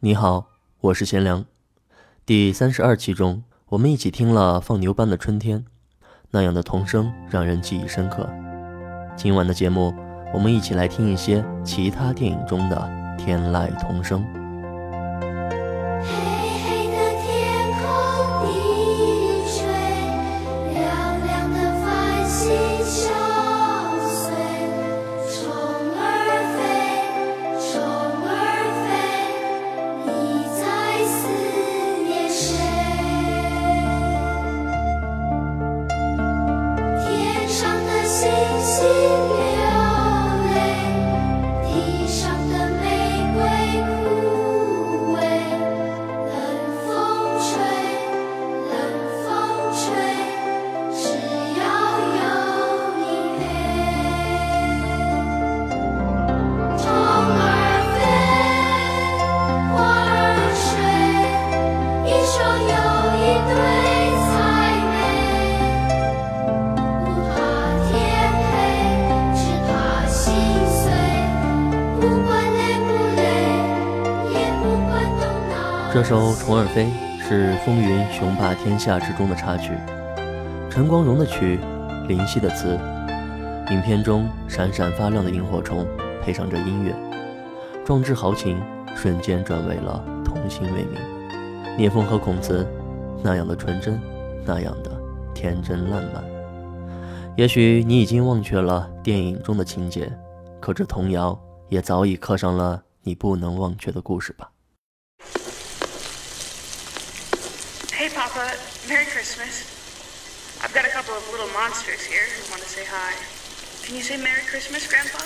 你好，我是贤良。第三十二期中，我们一起听了放牛班的春天，那样的童声让人记忆深刻。今晚的节目，我们一起来听一些其他电影中的天籁童声。首《虫儿飞》是《风云雄霸天下》之中的插曲，陈光荣的曲，林夕的词。影片中闪闪发亮的萤火虫，配上这音乐，壮志豪情瞬间转为了童心未泯。聂风和孔慈那样的纯真，那样的天真烂漫。也许你已经忘却了电影中的情节，可这童谣也早已刻上了你不能忘却的故事吧。Christmas. I've got a couple of little monsters here who want to say hi. Can you say Merry Christmas, Grandpa?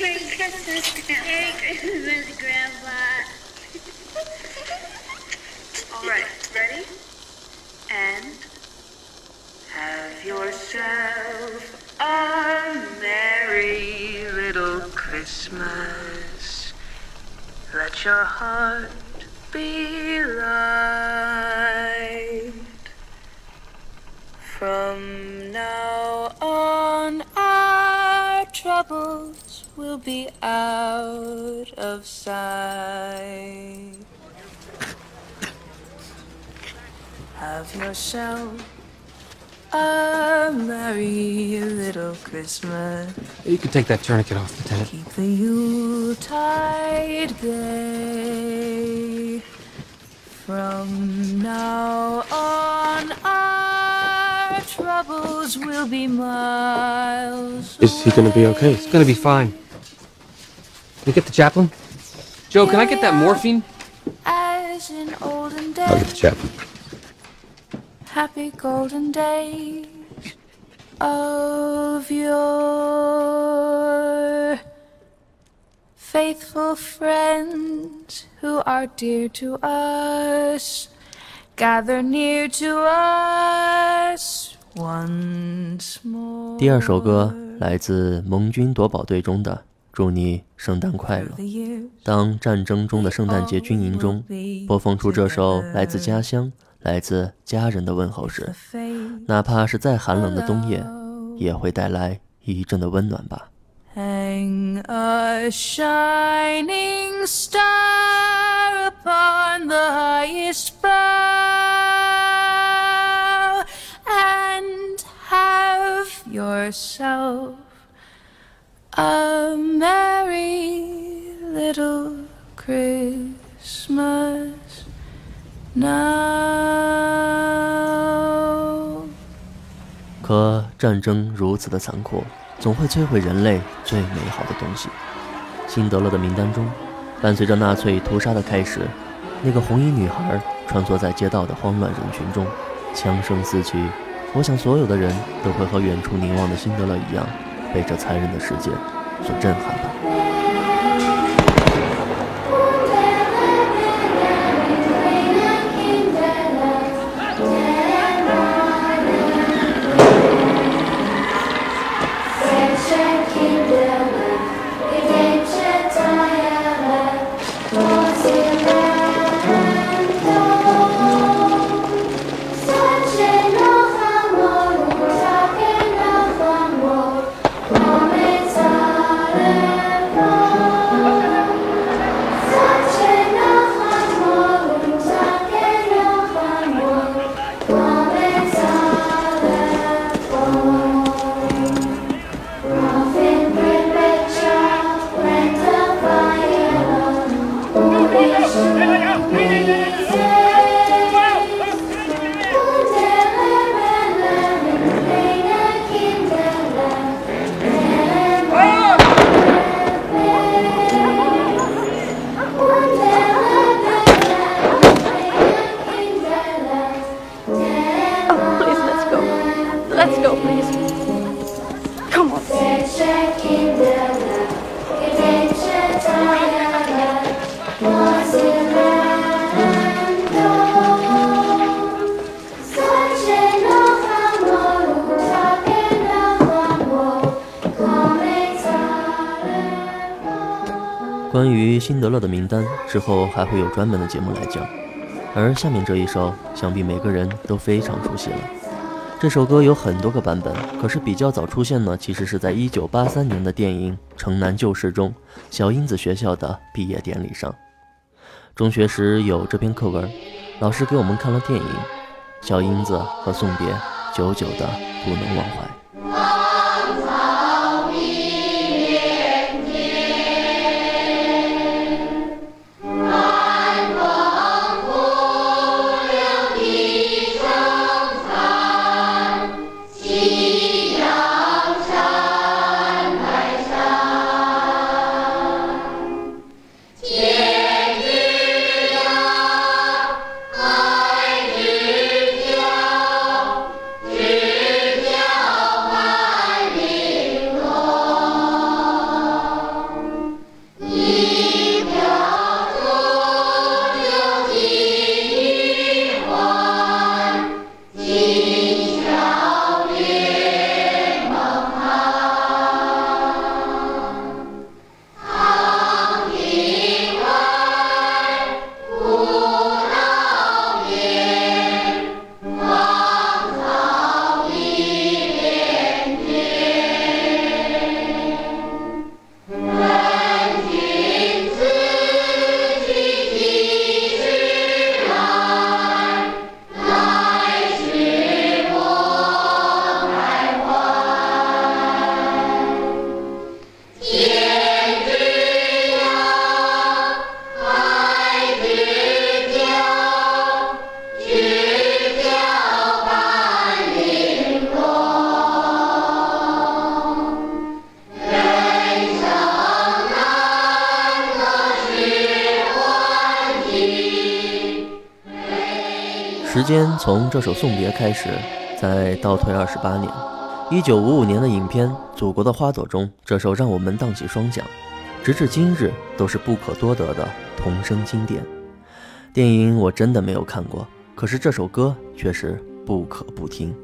Merry Christmas, Grandpa. Merry Christmas, Grandpa. All right, ready? And have yourself a merry little Christmas. Let your heart be light. From now on, our troubles will be out of sight. Have yourself a merry little Christmas. You could take that tourniquet off, Lieutenant. Keep the Yuletide gay. From now troubles will be miles. Is he gonna be okay? He's gonna be fine. Can you get the chaplain? Joe, can I get that morphine? As in olden I'll get the chaplain. happy golden days of your faithful friends who are dear to us gather near to us once more 第二首歌来自《盟军夺宝队》中的《祝你圣诞快乐》。当战争中的圣诞节军营中播放出这首来自家乡、来自家人的问候时，哪怕是再寒冷的冬夜，也会带来一阵的温暖吧。Hang a shining star upon the highest bough yourself a merry little Christmas now. 可战争如此的残酷，总会摧毁人类最美好的东西。辛德勒的名单中，伴随着纳粹屠杀的开始，那个红衣女孩穿梭在街道的慌乱人群中，枪声四起。我想，所有的人都会和远处凝望的辛德勒一样，被这残忍的世界所震撼吧。于辛德勒的名单，之后还会有专门的节目来讲。而下面这一首，想必每个人都非常熟悉了。这首歌有很多个版本，可是比较早出现呢，其实是在一九八三年的电影《城南旧事》中，小英子学校的毕业典礼上。中学时有这篇课文，老师给我们看了电影《小英子和送别》，久久的不能忘怀。间从这首送别开始，再倒退二十八年，一九五五年的影片《祖国的花朵》中，这首让我们荡起双桨，直至今日都是不可多得的童声经典。电影我真的没有看过，可是这首歌却是不可不听。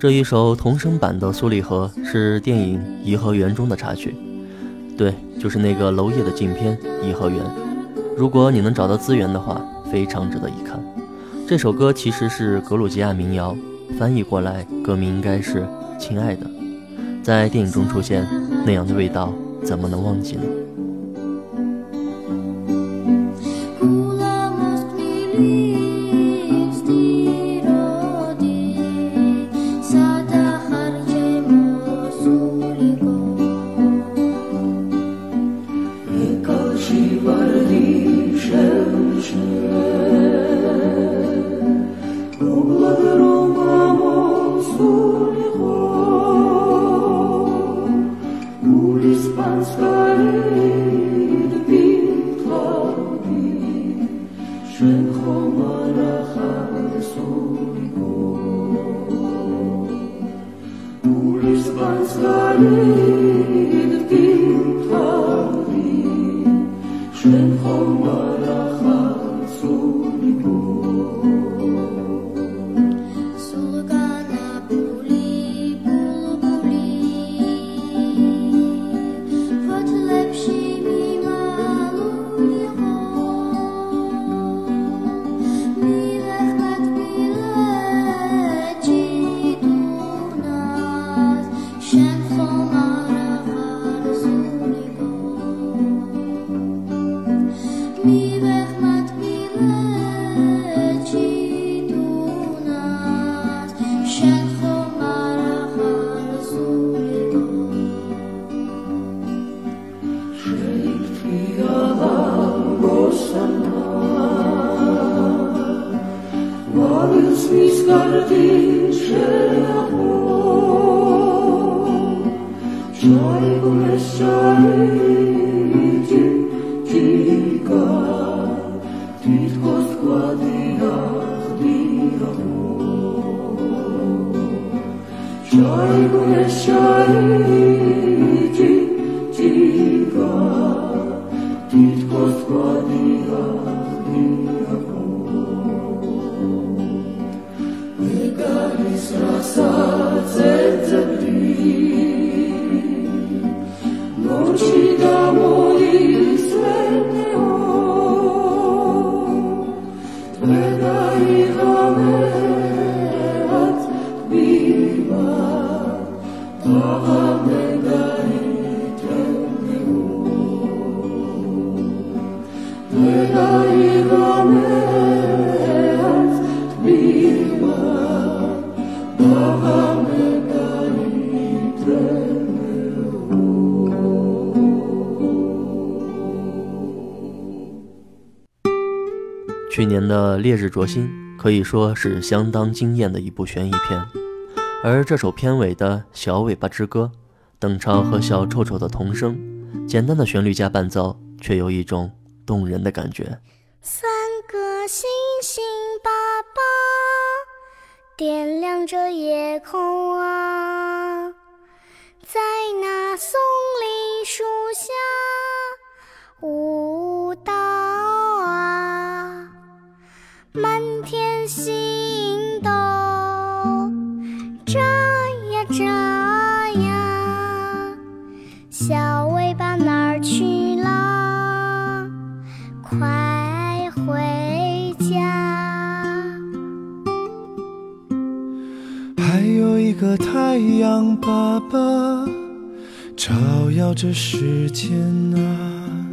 这一首童声版的《苏里河》是电影《颐和园》中的插曲，对，就是那个娄烨的禁片《颐和园》。如果你能找到资源的话，非常值得一看。这首歌其实是格鲁吉亚民谣，翻译过来歌名应该是《亲爱的》。在电影中出现那样的味道，怎么能忘记呢？Schön, Frau Mann. Mi miłych matki 去年的《烈日灼心》可以说是相当惊艳的一部悬疑片，而这首片尾的小尾巴之歌，邓超和小臭臭的童声，简单的旋律加伴奏，却有一种动人的感觉。三个星星爸爸点亮着夜空啊，在那松林树下舞蹈啊。满天星太阳爸爸，照耀着世间啊。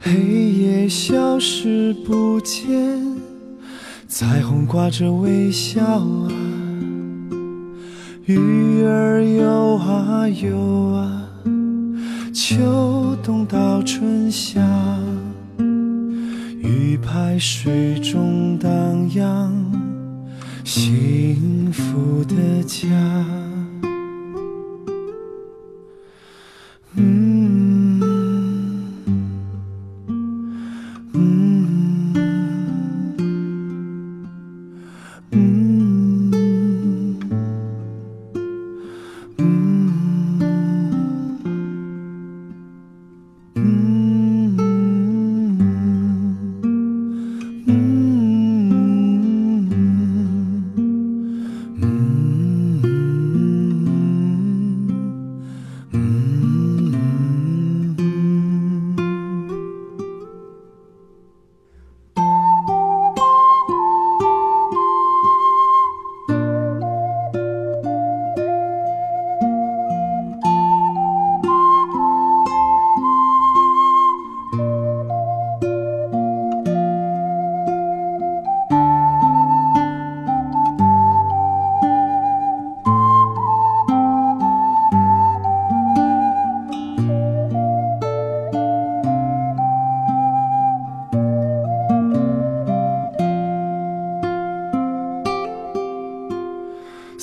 黑夜消失不见，彩虹挂着微笑啊，鱼儿游啊游啊，秋冬到春夏，鱼排水中荡漾，幸福的家。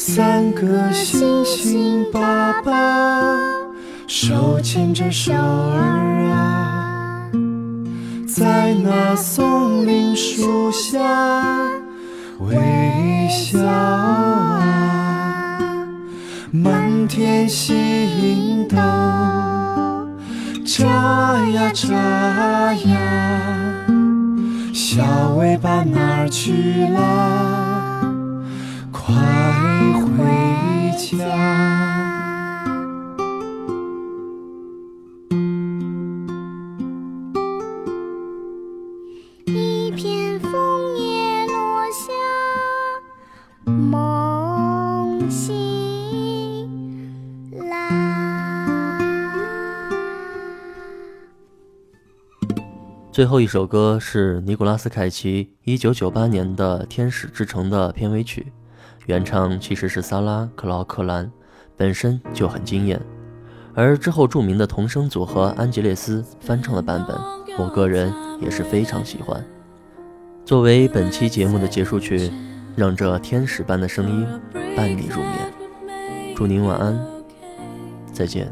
三个星星，爸爸手牵着手儿啊，在那松林树下微笑啊，满天星斗眨呀眨呀，小尾巴哪儿去了？快家！一片枫叶落下，梦醒来。最后一首歌是尼古拉斯凯奇1998年的《天使之城》的片尾曲。原唱其实是萨拉·克劳克兰，本身就很惊艳，而之后著名的童声组合安吉列斯翻唱的版本，我个人也是非常喜欢。作为本期节目的结束曲，让这天使般的声音伴你入眠。祝您晚安，再见。